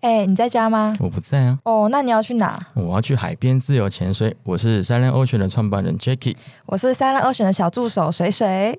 哎、你在家吗？我不在啊，哦，那你要去哪？我要去海边自由潜水。我是 Silent Ocean 的创办人 Jacky。我是三浪二选的小助手水水。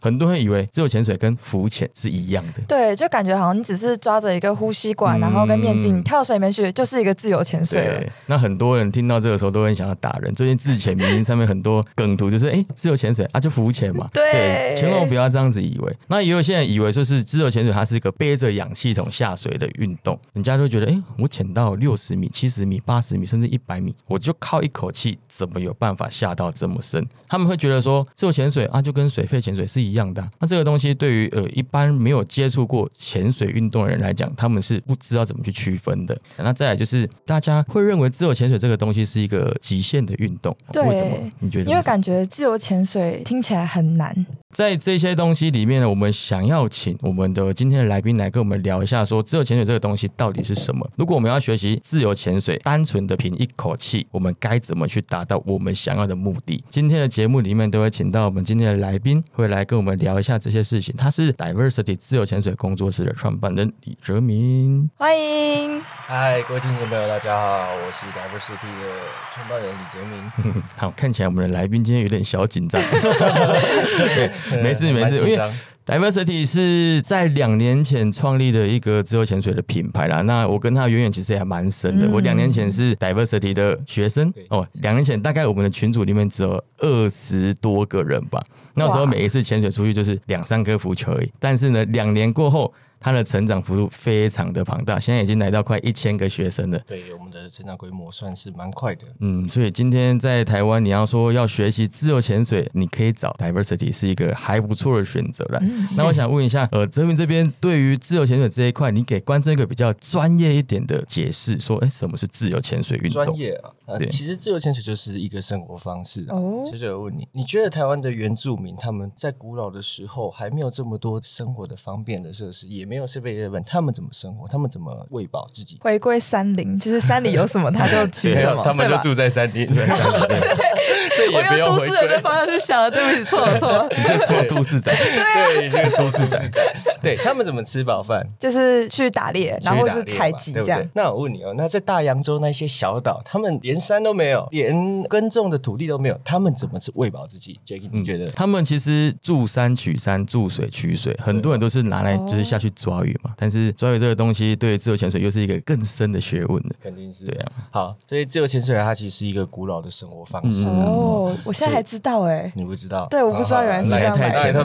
很多人以为自由潜水跟浮潜是一样的，对，就感觉好像你只是抓着一个呼吸管，嗯然后跟面镜跳到水里面去，就是一个自由潜水。那很多人听到这个时候都很想要打人。最近自潜明星上面很多梗图就是，哎、自由潜水啊，就浮潜嘛。对千万不要这样子以为。那也有些人以为说是自由潜水，它是一个背着氧气筒下水的运动，人家就会觉得，哎、我潜到六十米、七十米、八十米，甚至一百米，我就靠一口气，怎么有办法下到这么深？他们会觉得说，自由潜水啊，就跟水肺潜水是一样的啊、那这个东西对于呃一般没有接触过潜水运动的人来讲，他们是不知道怎么去区分的。那再来就是，大家会认为自由潜水这个东西是一个极限的运动，对为什么？你觉得？因为感觉自由潜水听起来很难。在这些东西里面呢，我们想要请我们的今天的来宾来跟我们聊一下，说自由潜水这个东西到底是什么？如果我们要学习自由潜水，单纯的凭一口气，我们该怎么去达到我们想要的目的？今天的节目里面都会请到我们今天的来宾，会来跟我们聊一下这些事情。他是 Diversity 自由潜水工作室的创办人李哲明。欢迎，嗨，各位听众朋友，大家好，我是 Diversity 的创办人李哲明。好，看起来我们的来宾今天有点小紧张。对，没事没事，因为 Diversity 是在两年前创立的一个自由潜水的品牌啦。那我跟他渊源其实也蛮深的。嗯我两年前是 Diversity 的学生哦，两年前大概我们的群组里面只有二十多个人吧。那时候每一次潜水出去就是两三颗浮球而已。但是呢，两年过后，他的成长幅度非常的庞大，现在已经来到快一千个学生了。对我们的成长规模算是蛮快的。嗯，所以今天在台湾，你要说要学习自由潜水，你可以找 Diversity 是一个还不错的选择啦。那我想问一下，呃，泽明这边对于自由潜水这一块，你给观众一个比较专业一点的解释，说，哎，什么是自由潜水运动？专业啊，呃，对其实自由潜水就是一个生活方式啊。哦接着我问你，你觉得台湾的原住民他们在古老的时候还没有这么多生活的方便的设施，也没有设备日本，他们怎么生活？他们怎么喂饱自己？回归山林，就是山里有什么他就 吃什么，他们？就住在山里，住在山里面，这我也不用回用都市人的归。方向去想了，对不起，错了错了，你是臭都市仔，对，你这个都市仔，对他们怎么吃饱饭？就是去打猎，然后是去打猎嘛采集这样。那我问你哦，那在大洋洲那些小岛，他们连山都没有，连耕种的土地都没有，他们怎么吃喂饱自己？Jacky，你觉得？他们其实住山取山，住水取水，很多人都是拿来就是下去抓鱼嘛。但是抓鱼这个东西对自由潜水又是一个更深的学问的。肯定是对啊。好，所以自由潜水它其实是一个古老的生活方式。哦，我现在还知道哎，你不知道？对我不知道原来是这样来太来的。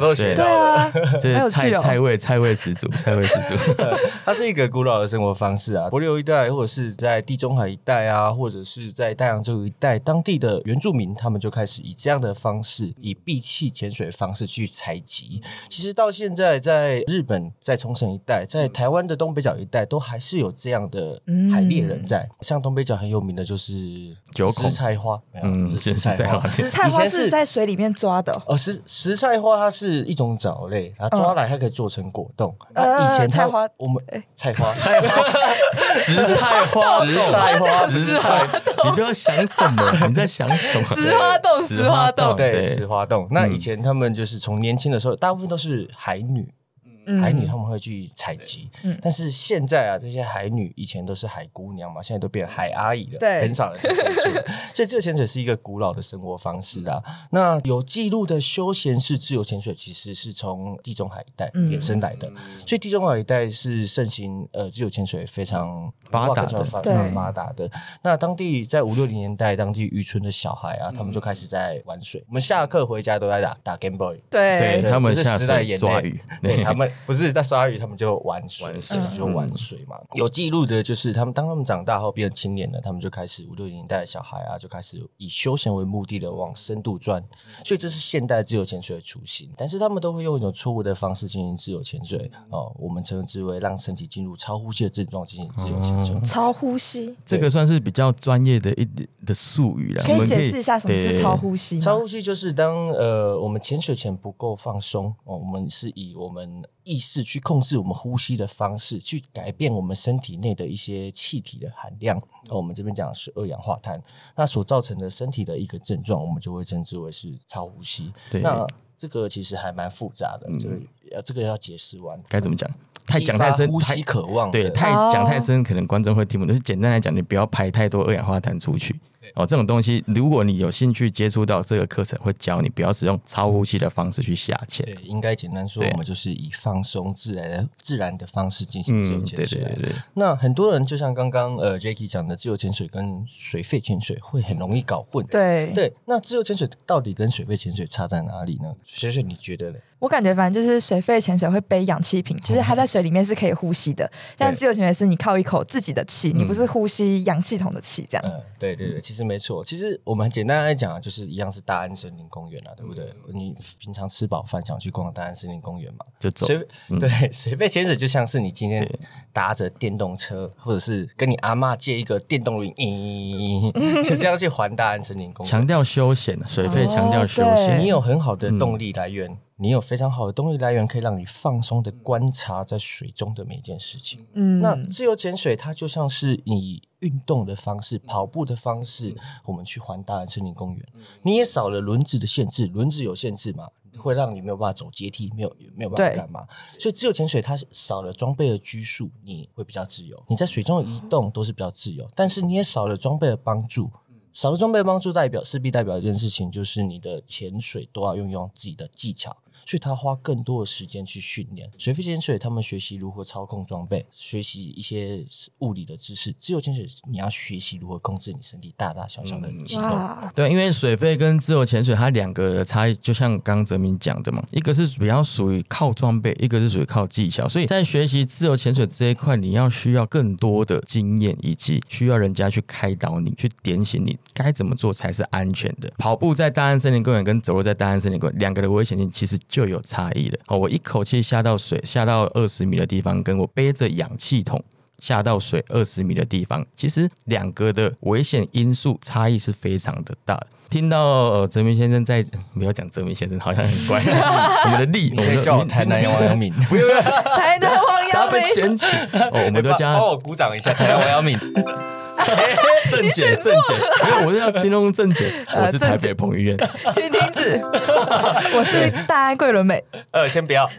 菜菜味 菜味十足，菜味十足。它是一个古老的生活方式啊，帛琉一带或者是在地中海一带啊，或者是在大洋洲一带，当地的原住民他们就开始以这样的方式，以闭气潜水方式去采集。其实到现在，在日本、在冲绳一带、在台湾的东北角一带，都还是有这样的海猎人在。像东北角很有名的就是九孔石菜花，嗯是是石菜花。石菜花以前是是在水里面抓的哦，哦，石石菜花它是一种藻类，它抓来它可以做成果冻。呃那以前菜花我们菜花。菜花，石 菜花，石菜花石菜，你不要想什么，你在想什么？石花洞石花洞对石花洞。那嗯。以前他们就是从年轻的时候，大部分都是海女。嗯。海女他们会去采集，嗯。但是现在啊，这些海女以前都是海姑娘嘛，现在都变海阿姨了，对。很少人去潜水了。所以这个潜水是一个古老的生活方式啊。那有记录的休闲式自由潜水，其实是从地中海一带嗯。衍生来的，所以地中海一带是盛行呃自由潜水非常发达的。非常发对。发达的。那当地在五六零年代，当地渔村的小孩啊，他们就开始在玩水。我们下课回家都在打打 Game Boy。对。对他们是下水时代眼泪抓鱼。对他们不是在鲨鱼，他们就玩水，玩水就玩水嘛。有记录的就是他们当他们长大后变成青年了，他们就开始五六零年代的小孩啊，就开始以休闲为目的的往深度钻，所以这是现代自由潜水的雏形。但是他们都会用一种错误的方式进行自由潜水哦，我们称之为让身体进入超呼吸的症状进行自由潜水。超呼吸，这个算是比较专业的一的术语了。可以解释一下什么是超呼吸？超呼吸就是当呃我们潜水前不够放松哦，我们是以我们意识去控制我们呼吸的方式，去改变我们身体内的一些气体的含量。那我们这边讲的是二氧化碳，那所造成的身体的一个症状，我们就会称之为是超呼吸。那这个其实还蛮复杂的，这个呃这个要解释完。该怎么讲？太激讲太深，呼吸渴望的，对，太哦讲太深，可能观众会听不懂。就是简单来讲，你不要排太多二氧化碳出去。哦，这种东西，如果你有兴趣接触到这个课程，会教你不要使用超呼吸的方式去下潜。对，应该简单说，我们就是以放松自然的自然的方式进行自由嗯，潜水对对对，那很多人就像刚刚呃 Jacky 讲的，自由潜水跟水肺潜水会很容易搞混。对，对，那自由潜水到底跟水肺潜水差在哪里呢？水水你觉得呢？我感觉反正就是水肺潜水会背氧气瓶，就是它在水里面是可以呼吸的，但自由潜水是你靠一口自己的气，你不是呼吸氧气筒的气，这样。嗯，对对对，其实没错。其实我们简单来讲啊，就是一样是大安森林公园啊，对不对？你平常吃饱饭想去逛大安森林公园嘛？就走。水对水肺潜水就像是你今天搭着电动车，或者是跟你阿嬷借一个电动轮，咦，就这样去环大安森林公园。强调休闲，水肺强调休哦闲。你有很好的动力来源，你有非常好的动力来源，可以让你放松的观察在水中的每一件事情。嗯，那自由潜水它就像是以运动的方式、跑步的方式，我们去环大安森林公园，你也少了轮子的限制，轮子有限制嘛。会让你没有办法走阶梯，没有没有办法干嘛？所以自由潜水它少了装备的拘束，你会比较自由。你在水中的移动都是比较自由，但是你也少了装备的帮助。少了装备帮助，代表势必代表一件事情，就是你的潜水都要运用自己的技巧，所以他花更多的时间去训练。水肺潜水，他们学习如何操控装备，学习一些物理的知识；自由潜水，你要学习如何控制你身体大大小小的肌肉。哇，对，因为水肺跟自由潜水它两个的差异，就像刚刚泽明讲的嘛，一个是比较属于靠装备，一个是属于靠技巧。所以在学习自由潜水这一块，你要需要更多的经验，以及需要人家去开导你，去点醒你该怎么做才是安全的。跑步在大安森林公园跟走路在大安森林公园两个的危险性其实就有差异了。哦，我一口气下到水，下到二十米的地方，跟我背着氧气筒。下到水二十米的地方，其实两个的危险因素差异是非常的大的。听到呃泽明先生在，不要讲泽明先生，好像很乖。我们的力，你可以叫我台南王阳明，不用，不用台南王他阳明，被捡起。哦，我们都叫他帮我鼓掌一下，台南王阳明。正解，正解。没有我是要听众正解，呃我是台北彭于晏。先停止。我是大安桂纶镁，呃，先不要，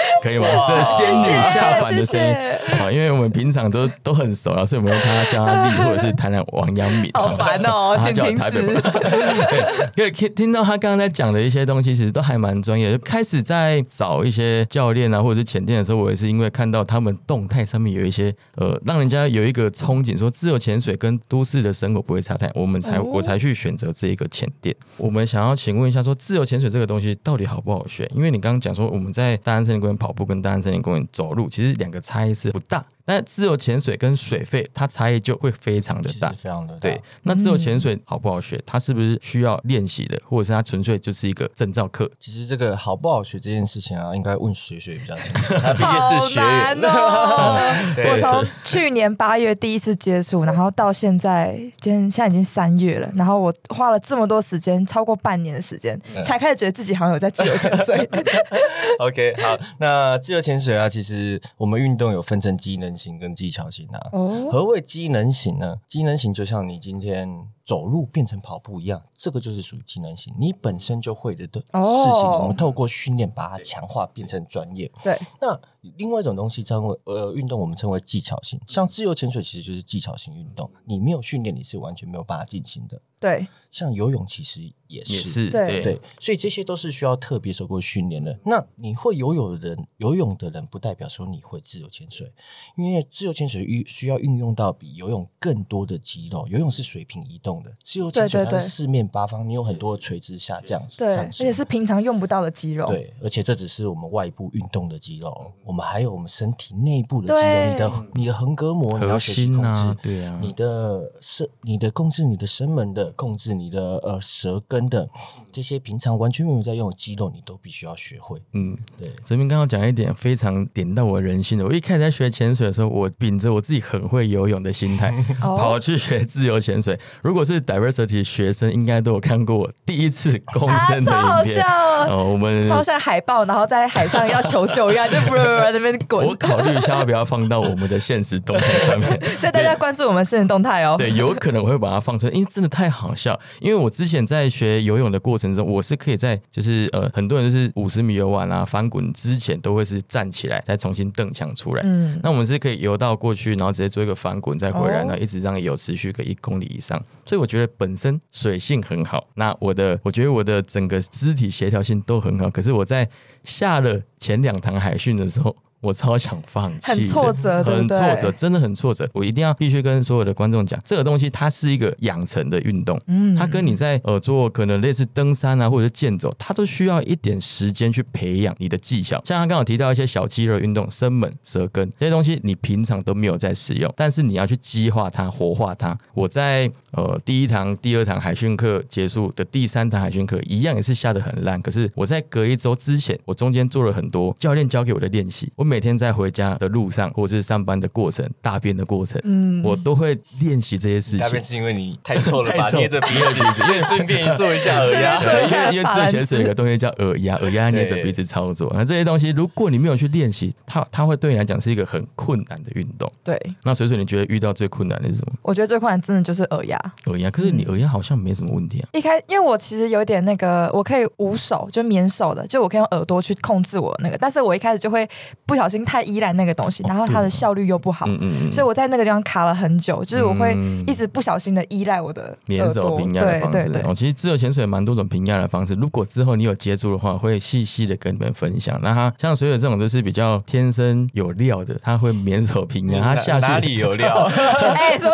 可以吗？这仙女下凡的声音谢啊！因为我们平常都都很熟了，所以我们用他叫他力，或者是谈谈王阳明。好烦哦，他请停。对，可以听听到他刚刚在讲的一些东西，其实都还蛮专业的。就开始在找一些教练啊，或者是潜店的时候，我也是因为看到他们动态上面有一些呃，让人家有一个憧憬，说自由潜水跟都市的生活不会差太，我们才、哦我才去选择这一个潜店。我们想要请问一下，说自由潜水这个东西到底好不好学？因为你刚刚讲说我们在大安森园跑步跟大安森林公园走路，其实两个差异是不大，但自由潜水跟水费它差异就会非常的大。非常的大对，那自由潜水好不好学？它是不是需要练习的，或者是它纯粹就是一个证照课？其实这个好不好学这件事情啊，应该问水水比较清楚，他毕竟好是学员难。哦！对我从去年八月第一次接触，然后到现在，今天现在已经三月了，然后我花了这么多时间，超过半年的时间，嗯才开始觉得自己好像有在自由潜水。OK，好，那自由潜水啊，其实我们运动有分成机能型跟技巧型啊。哦，何谓机能型呢？机能型就像你今天走路变成跑步一样，这个就是属于技能型，你本身就会的的事情，哦我们透过训练把它强化，变成专业。对，那另外一种东西称为呃运动，我们称为技巧型，像自由潜水其实就是技巧型运动，你没有训练，你是完全没有办法进行的。对，像游泳其实也是，也是对对，所以这些都是需要特别受过训练的。那你会游泳的人，游泳的人不代表说你会自由潜水，因为自由潜水运需要运用到比游泳更多的肌肉。游泳是水平移动的，自由潜水对对对它是四面八方，你有很多的垂直下降、对，而且。是平常用不到的肌肉。对，而且这只是我们外部运动的肌肉，我们还有我们身体内部的肌肉，你的你的横膈膜你要学习控制，，对啊，你的声、你的控制你的声门的、控制你的呃舌根的这些平常完全没有在用的肌肉，你都必须要学会。嗯，对，泽明刚刚讲一点非常点到我人心的。我一开始在学潜水的时候，我秉着我自己很会游泳的心态，哦跑去学自由潜水。如果是是 diversity 学生，应该都有看过我第一次公啊，升的超好影片。笑哦！哦，我们超像海豹，然后在海上要求救一样，就不在那边滚我。考虑一下要不要放到我们的现实动态上面。所以大家关注我们现实动态哦。对，有可能我会把它放出来，因为真的太好笑。因为我之前在学游泳的过程中，我是可以在就是呃，很多人就是五十米游完啊，翻滚之前都会是站起来再重新蹬墙出来。嗯，那我们是可以游到过去，然后直接做一个翻滚再回来，哦然后一直让游持续个一公里以上。所以我觉得本身水性很好，那我的我觉得我的整个肢体协调性都很好。可是我在下了前两堂海训的时候。我超想放弃，很挫折对很挫折，真的很挫折。我一定要必须跟所有的观众讲，这个东西它是一个养成的运动，嗯它跟你在呃做可能类似登山啊或者是健走，它都需要一点时间去培养你的技巧。像他刚好提到一些小肌肉运动，生猛、舌根这些东西，你平常都没有在使用，但是你要去激化它、活化它。我在呃第一堂、第二堂海训课结束的第三堂海训课，一样也是下得很烂。可是我在隔一周之前，我中间做了很多教练教给我的练习，我每天在回家的路上或者是上班的过程、大便的过程，嗯我都会练习这些事情。大便是因为你太臭了吧？捏着鼻子，所 以顺便做一下耳压。因为因为自由潜水有个东西叫耳压，耳压捏着鼻子操作。那这些东西，如果你没有去练习，它它会对你来讲是一个很困难的运动。对，那水水，你觉得遇到最困难的是什么？我觉得最困难真的就是耳压。耳压，可是你耳压好像没什么问题啊。一开，因为我其实有点那个，我可以无手，就免手的，就我可以用耳朵去控制我那个，但是我一开始就会不小心太依赖那个东西，然后它的效率又不好，所以我在那个地方卡了很久，就是我会嗯一直不小心的依赖我的免手耳朵，平压的方对对哦，其实自由潜水有蛮多种平压的方式。如果之后你有接触的话，会细细的跟你们分享。那它像水水这种就是比较天生有料的，他会免手平压，他下去哪里有料？哎，什么？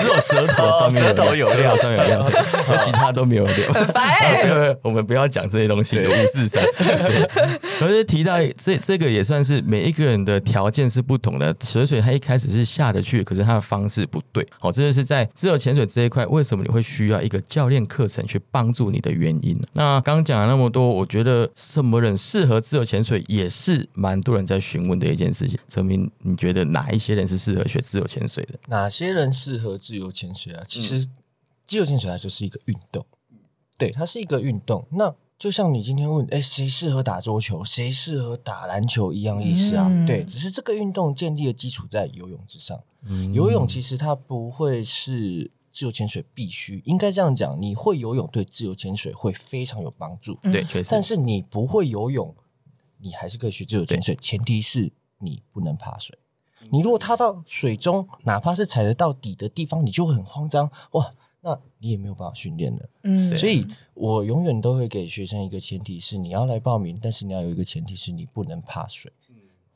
只有舌头上面舌头有料舌头上面有料，而 其他都没有料。很烦欸对，我们不要讲这些东西，有五四三。对可是提到这这个也算是每一个人的条件是不同的。水水他一开始是下得去，可是他的方式不对。好，这就是在自由潜水这一块，为什么你会需要一个教练课程去帮助你的原因。那刚刚讲了那么多，我觉得什么人适合自由潜水，也是蛮多人在询问的一件事情。陈明，你觉得哪一些人是适合学自由潜水的？哪些人适合自由潜水啊？其实自由潜水它就是一个运动，对，它是一个运动。那就像你今天问，哎，谁适合打桌球，谁适合打篮球一样意思啊？嗯对，只是这个运动建立的基础在游泳之上。游泳其实它不会是自由潜水必须，应该这样讲，你会游泳对自由潜水会非常有帮助。对，确实。但是你不会游泳，你还是可以学自由潜水，前提是你不能怕水。你如果踏到水中，哪怕是踩得到底的地方，你就会很慌张，哇，那你也没有办法训练了。嗯所以我永远都会给学生一个前提是你要来报名，但是你要有一个前提是你不能怕水，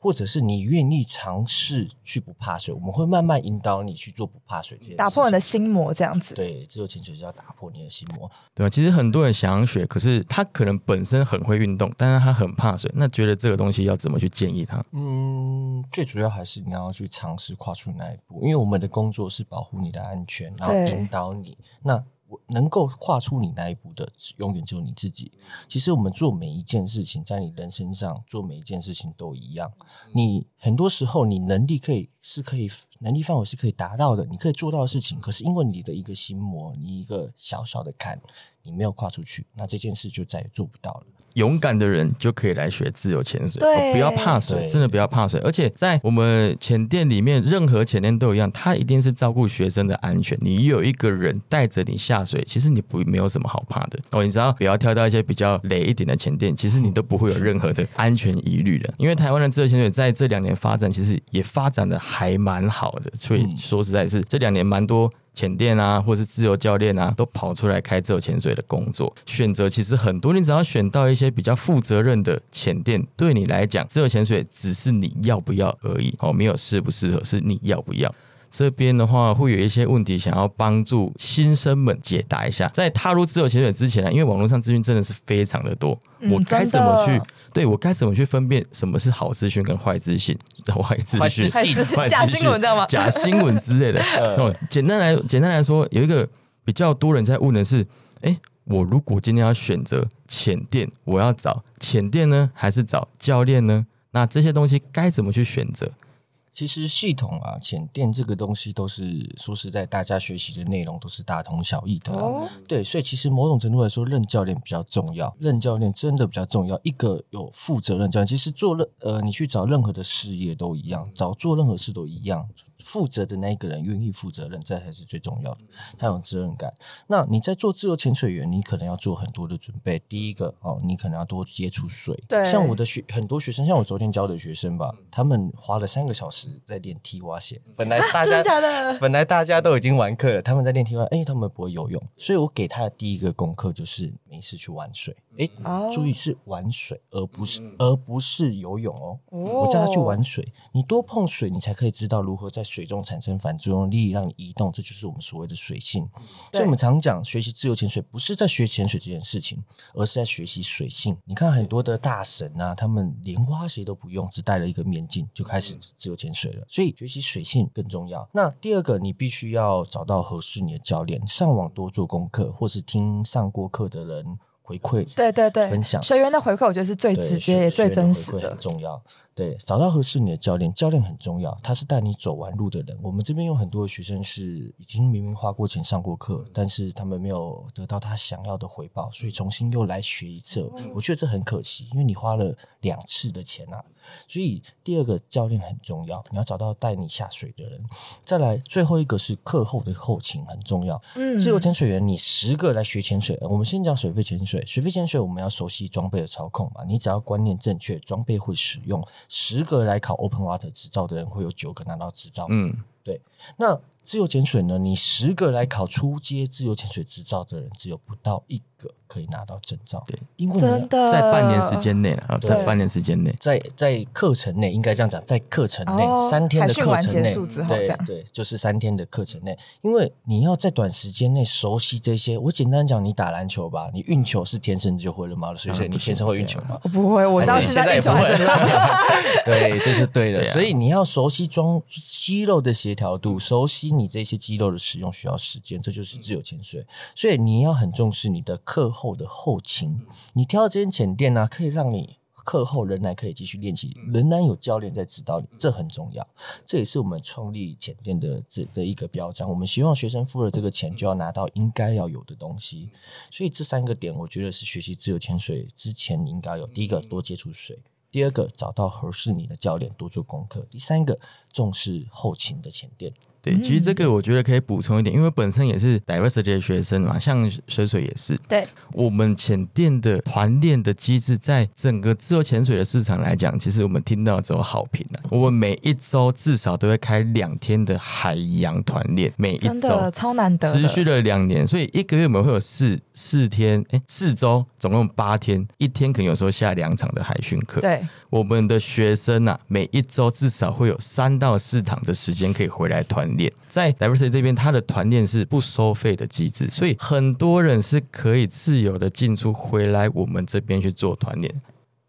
或者是你愿意尝试去不怕水，我们会慢慢引导你去做不怕水这件事。打破你的心魔这样子。对自由潜水就要打破你的心魔。对吧？其实很多人想要学，可是他可能本身很会运动，但是他很怕水。那觉得这个东西要怎么去建议他？嗯，最主要还是你要去尝试跨出那一步，因为我们的工作是保护你的安全，然后引导你。那我能够跨出你那一步的，只永远只有你自己。其实我们做每一件事情，在你人身上做每一件事情都一样。你很多时候你能力可以是可以能力范围是可以达到的，你可以做到的事情，可是因为你的一个心魔，你一个小小的坎，你没有跨出去，那这件事就再也做不到了。勇敢的人就可以来学自由潜水，对哦不要怕水，真的不要怕水。而且在我们潜店里面，任何潜店都一样，它一定是照顾学生的安全。你有一个人带着你下水，其实你不没有什么好怕的哦。你只要不要跳到一些比较雷一点的潜店，其实你都不会有任何的安全疑虑的。因为台湾的自由潜水在这两年发展，其实也发展的还蛮好的。所以说实在是这两年蛮多。潜店啊，或是自由教练啊，都跑出来开自由潜水的工作。选择其实很多，你只要选到一些比较负责任的潜店，对你来讲，自由潜水只是你要不要而已哦，没有适不适合，是你要不要。这边的话会有一些问题，想要帮助新生们解答一下。在踏入自由潜水之前呢，因为网络上资讯真的是非常的多，嗯我该怎么去？对我该怎么去分辨什么是好资讯跟坏资讯？坏资讯假新闻，知道吗？假新闻之类的。哦，简单来简单来说，有一个比较多人在问的是：哎，我如果今天要选择潜店，我要找潜店呢，还是找教练呢？那这些东西该怎么去选择？其实系统啊、潜电这个东西都是说实在，大家学习的内容都是大同小异的、啊。哦，对，所以其实某种程度来说，任教练比较重要，任教练真的比较重要。一个有负责任教练，其实做任呃，你去找任何的事业都一样，找做任何事都一样。负责的那一个人愿意负责任，这才是最重要的。他有责任感。那你在做自由潜水员，你可能要做很多的准备。第一个哦，你可能要多接触水。对像我的学很多学生，像我昨天教的学生吧，他们花了三个小时在练踢蛙鞋。本来大家 真的假的？本来大家都已经完课了，他们在练踢蛙，哎、他们不会游泳，所以我给他的第一个功课就是没事去玩水。哎、哦注意是玩水，而不是、而不是游泳哦。哦我叫他去玩水，你多碰水，你才可以知道如何在水中产生反作用力，让你移动，这就是我们所谓的水性。所以我们常讲，学习自由潜水不是在学潜水这件事情，而是在学习水性。你看很多的大神啊，他们连蛙鞋都不用，只戴了一个面镜就开始自由潜水了。所以学习水性更重要。那第二个，你必须要找到合适你的教练，上网多做功课，或是听上过课的人回馈。对对对，分享学员的回馈，我觉得是最直接也最真实的。重要。对，找到合适你的教练，教练很重要，他是带你走完路的人。我们这边有很多的学生是已经明明花过钱上过课，但是他们没有得到他想要的回报，所以重新又来学一次。我觉得这很可惜，因为你花了两次的钱啊。所以第二个教练很重要，你要找到带你下水的人。再来，最后一个是课后的后勤很重要。嗯自由潜水员，你十个来学潜水，呃我们先讲水肺潜水。水肺潜水我们要熟悉装备的操控嘛，你只要观念正确，装备会使用，十个来考 Open Water 执照的人，会有九个拿到执照。嗯，对。那自由潜水呢？你十个来考初阶自由潜水执照的人，只有不到一个可以拿到证照。对，因为呢真的在半年时间内啊，在半年时间内，在在课程内，应该这样讲，在课程内、哦三天的课程内对对，就是三天的课程内，因为你要在短时间内熟悉这些。我简单讲，你打篮球吧，你运球是天生就会了吗？所以你天生会运球吗？我不会，我到现在运球也不会还是很烂。对，这是对的。对啊所以你要熟悉装肌肉的协调度，熟悉你这些肌肉的使用需要时间，这就是自由潜水。所以你要很重视你的课后的后勤。你挑这间潜店呢、可以让你。课后仍然可以继续练习，仍然有教练在指导你，这很重要。这也是我们创立潜店的这的一个标章。我们希望学生付了这个钱，就要拿到应该要有的东西。所以这三个点，我觉得是学习自由潜水之前你应该有。第一个，多接触水；第二个，找到合适你的教练，多做功课；第三个，重视后勤的潜店。对，其实这个我觉得可以补充一点，因为本身也是 diversity 的学生嘛，像水水也是，对，我们潜店的团练的机制，在整个自由潜水的市场来讲，其实我们听到只有好评啊。我们每一周至少都会开两天的海洋团练，每一真周的超难得，持续了两年，所以一个月我们会有四四天，哎，四周总共八天，一天可能有时候下两场的海训课。对，我们的学生啊，每一周至少会有三到四堂的时间可以回来团练。在 Diversity 这边，他的团练是不收费的机制，所以很多人是可以自由的进出回来我们这边去做团练。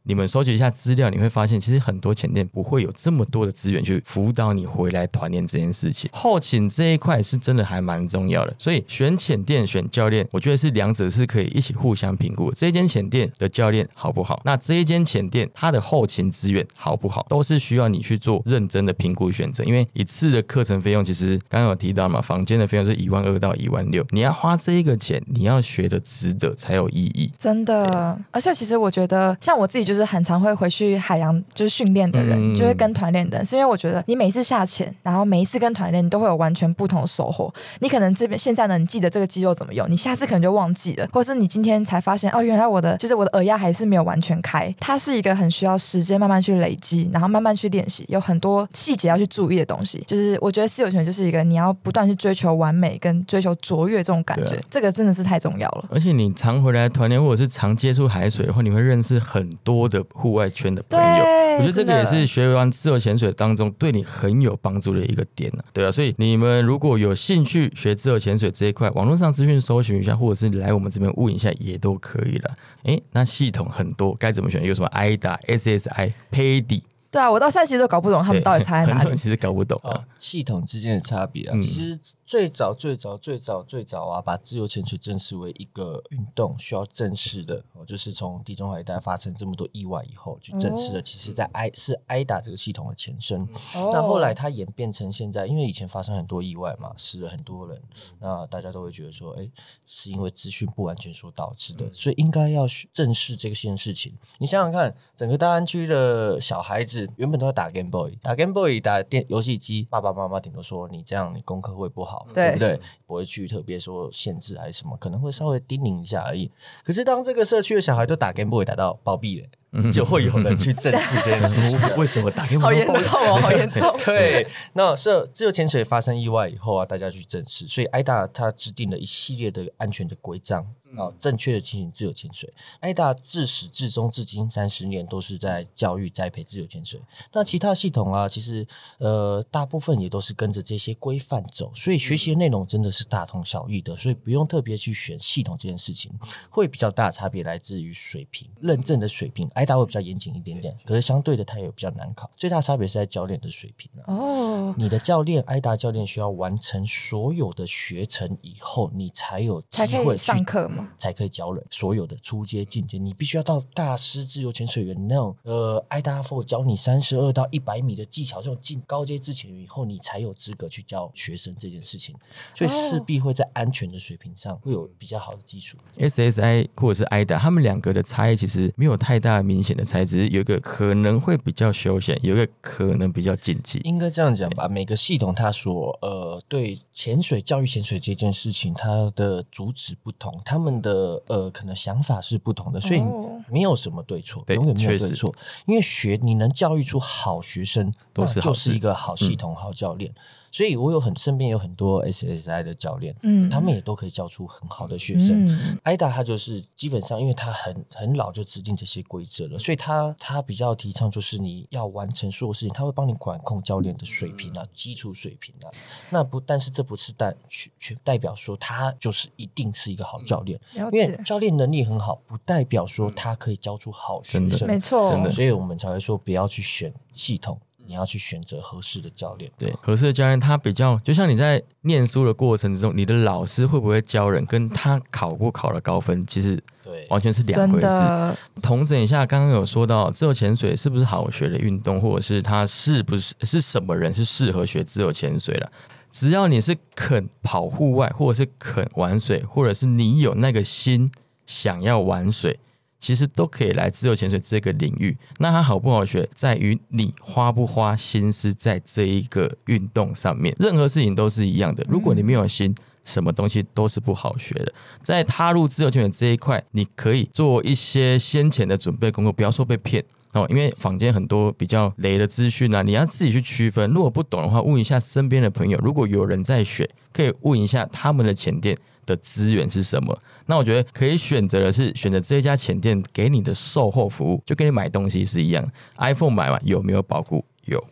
你们收集一下资料，你会发现，其实很多前店不会有这么多的资源去辅导你回来团练这件事情。后勤这一块是真的还蛮重要的，所以选浅店、选教练，我觉得是两者是可以一起互相评估的。这间浅店的教练好不好？那这一间浅店它的后勤资源好不好，都是需要你去做认真的评估选择。因为一次的课程费用，其实刚刚有提到嘛，房间的费用是一万二到一万六，你要花这一个钱，你要学的值得才有意义。真的，而且其实我觉得，像我自己就是很常会回去海洋就是训练的人，嗯就会跟团练的人，是因为我觉得你每一次下潜，然后每一次跟团练，你都会有完全不同的收获。你可能这边现在呢，你记得这个肌肉怎么用，你下次可能就忘记了，或是你今天才发现哦，原来我的就是我的耳压还是没有完全开。它是一个很需要时间慢慢去累积，然后慢慢去练习，有很多细节要去注意的东西。就是我觉得私有权就是一个你要不断去追求完美跟追求卓越这种感觉这个真的是太重要了。而且你常回来团练，或者是常接触海水的话，你会认识很多的户外圈的朋友。我觉得这个也是学完自由潜水当中对你很有帮助的一个点呢、对啊，所以你们如果有兴趣学自由潜水这一块，网络上资讯搜寻一下，或者是来我们这边问一下也都可以了。诶，那系统很多，该怎么选？有什么 IDA、SSI、PADI，对啊，我到现在其实都搞不懂他们到底差在哪里。其实搞不懂啊。啊，系统之间的差别啊，嗯其实最早最早最早最早啊，把自由潜水正视为一个运动需要正式的，哦哦，就是从地中海一带发生这么多意外以后，就证实了其实在挨是 IDA 这个系统的前身。哦那后来它演变成现在，因为以前发生很多意外嘛，死了很多人，那大家都会觉得说，哎，是因为资讯不完全所导致的，所以应该要去正视这个件事情。你想想看，整个大安区的小孩子原本都在打 Game Boy，打 Game Boy 打电游戏机，爸爸妈妈顶多说你这样你功课会不好，对不对？不会去特别说限制还是什么，可能会稍微叮咛一下而已。可是当这个社区的小孩都打 Game Boy 打到暴毙了，就会有人去正视这件事情。为什么打给我？好严重哦，好严重。对，那是自由潜水发生意外以后啊，大家去正视，所以 IDA 它制定了一系列的安全的规章啊，正确的进行自由潜水。艾达自始至终至今三十年都是在教育栽培自由潜水。那其他系统啊，其实呃大部分也都是跟着这些规范走，所以学习的内容真的是大同小异的，所以不用特别去选系统这件事情，会比较大的差别来自于水平认证的水平，IDA 会比较严谨一点点，可是相对的它也比较难考，最大差别是在教练的水平啊。哦，你的教练，挨达教练需要完成所有的学程以后，你才有机会去上课嘛？才可以教人。所有的初阶、进阶，你必须要到大师自由潜水员那种呃，挨达 f 教你三十二到一百米的技巧，这种进高阶自潜员以后，你才有资格去教学生这件事情。所以势必会在安全的水平上会有比较好的基础。SSI 或者是 IDA，他们两个的差异其实没有太大明显的差异，只是有一个可能会比较休闲，有一个可能比较竞技。应该这样讲吧，每个系统它所呃对潜水教育潜水这件事情，它的主旨不同，他们的呃可能想法是不同的，所以哦没有什么对错，对永远没有确实。对错，因为学你能教育出好学生，都是好事。那就是一个好系统、好教练。所以我有很身边有很多 SSI 的教练，嗯他们也都可以教出很好的学生。嗯，挨达他就是基本上，因为他很很老就制定这些规则了，所以他他比较提倡就是你要完成所有事情，他会帮你管控教练的水平啊，基础水平啊。那不，但是这不是代全全代表说他就是一定是一个好教练，了因为，教练能力很好，不代表说他可以教出好学生。没错，真的所以我们才会说不要去选系统，你要去选择合适的教练。对，合适的教练他比较，就像你在念书的过程之中，你的老师会不会教人，跟他考不考了高分，其实对，完全是两回事。同，整一下，刚刚有说到自由潜水是不是好学的运动，或者是他是不是是什么人是适合学自由潜水的？只要你是肯跑户外，或者是肯玩水，或者是你有那个心想要玩水，其实都可以来自由潜水这个领域。那它好不好学，在于你花不花心思在这一个运动上面。任何事情都是一样的，如果你没有心。什么东西都是不好学的，在踏入自由潜水这一块，你可以做一些先前的准备工作，不要说被骗哦，因为坊间很多比较雷的资讯啊，你要自己去区分。如果不懂的话，问一下身边的朋友，如果有人在学，可以问一下他们的潜店的资源是什么。那我觉得可以选择的是选择这一家潜店给你的售后服务，就跟你买东西是一样。iPhone 买完有没有保固？有。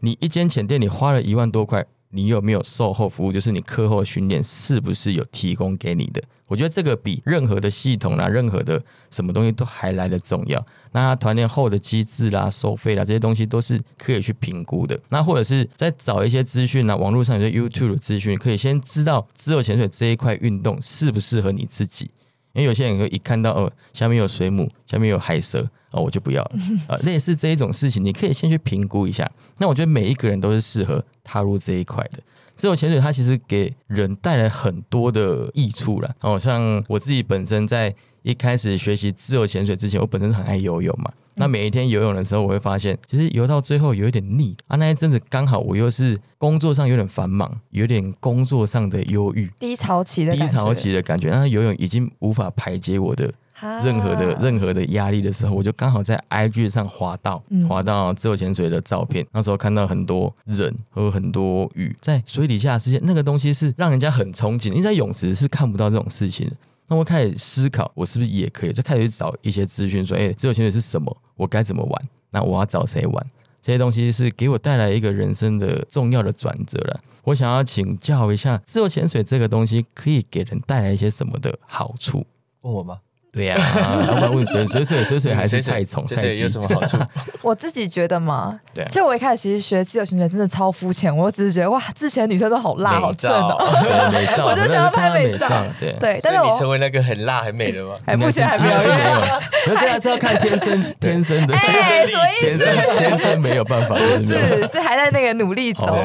你一间潜店你花了一万多块。你有没有售后服务？就是你课后训练是不是有提供给你的？我觉得这个比任何的系统啦、任何的什么东西都还来得重要。那它团练后的机制啦、收费啦这些东西都是可以去评估的。那或者是再找一些资讯啊，网络上有些 YouTube 的资讯，可以先知道自由潜水这一块运动适不适合你自己。因为有些人会一看到哦，下面有水母，下面有海蛇，哦，我就不要了。呃，类似这一种事情，你可以先去评估一下。那我觉得每一个人都是适合踏入这一块的。自由潜水它其实给人带来很多的益处了。哦，像我自己本身在一开始学习自由潜水之前，我本身很爱游泳嘛。那每一天游泳的时候，我会发现，其实游到最后有一点腻啊。那一阵子刚好我又是工作上有点繁忙，有点工作上的忧郁、低潮期的低潮期的感觉。那游泳已经无法排解我的任何的任何的压力的时候，我就刚好在 IG 上滑到嗯滑到自由潜水的照片。那时候看到很多人和很多鱼在水底下的世界，那个东西是让人家很憧憬。因为在泳池是看不到这种事情的。那我开始思考，我是不是也可以？就开始去找一些资讯，说，哎、自由潜水是什么？我该怎么玩？那我要找谁玩？这些东西是给我带来一个人生的重要的转折了。我想要请教一下，自由潜水这个东西可以给人带来一些什么的好处？问我吗？对呀、然问水水水水水还是菜虫菜鸡有？什么好处？我自己觉得嘛，对啊就我一开始其实学自由潜水真的超肤浅，我只是觉得哇，之前女生都好辣好正哦，对美照，我就想要拍美照照，对。对，但是你成我为那个很辣很美的吗？哎目前还没有应该是没有，可是这样这要看天生天生的，哎什么意天生天生没有办法，不是是，是还在那个努力走。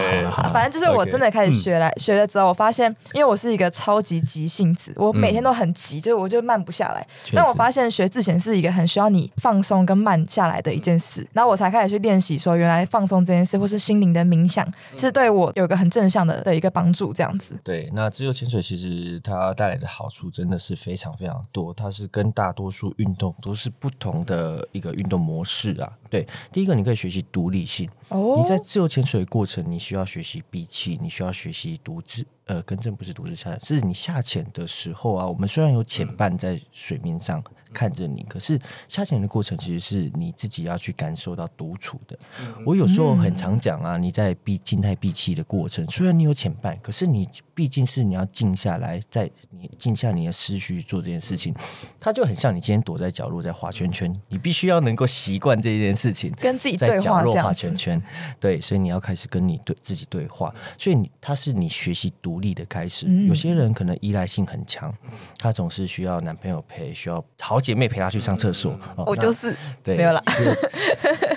反正就是我真的开始学来学了之后，我发现，因为我是一个超级急性子，我每天都很急，就是我就慢不下来。但我发现学自潜是一个很需要你放松跟慢下来的一件事，然后我才开始去练习，说原来放松这件事，或是心灵的冥想，是对我有一个很正向的的一个帮助，这样子。对，那自由潜水其实它带来的好处真的是非常非常多，它是跟大多数运动都是不同的一个运动模式啊。对，第一个你可以学习独立性，哦你在自由潜水的过程，你需要学习闭气，你需要学习独自呃，更正不是独自下潜，是你下潜的时候啊，我们虽然有潜伴在水面上看着你，可是下潜的过程其实是你自己要去感受到独处的。我有时候很常讲啊，你在闭静态闭气的过程，虽然你有潜伴，可是你毕竟是你要静下来，在你静下你的思绪做这件事情，它就很像你今天躲在角落在画圈圈，你必须要能够习惯这件事情，跟自己在角落画圈圈，对，所以你要开始跟你对自己对话，所以你它是你学习独立的开始。嗯。有些人可能依赖性很强，他总是需要男朋友陪，需要好姐妹陪她去上厕所。哦我就是对，没有了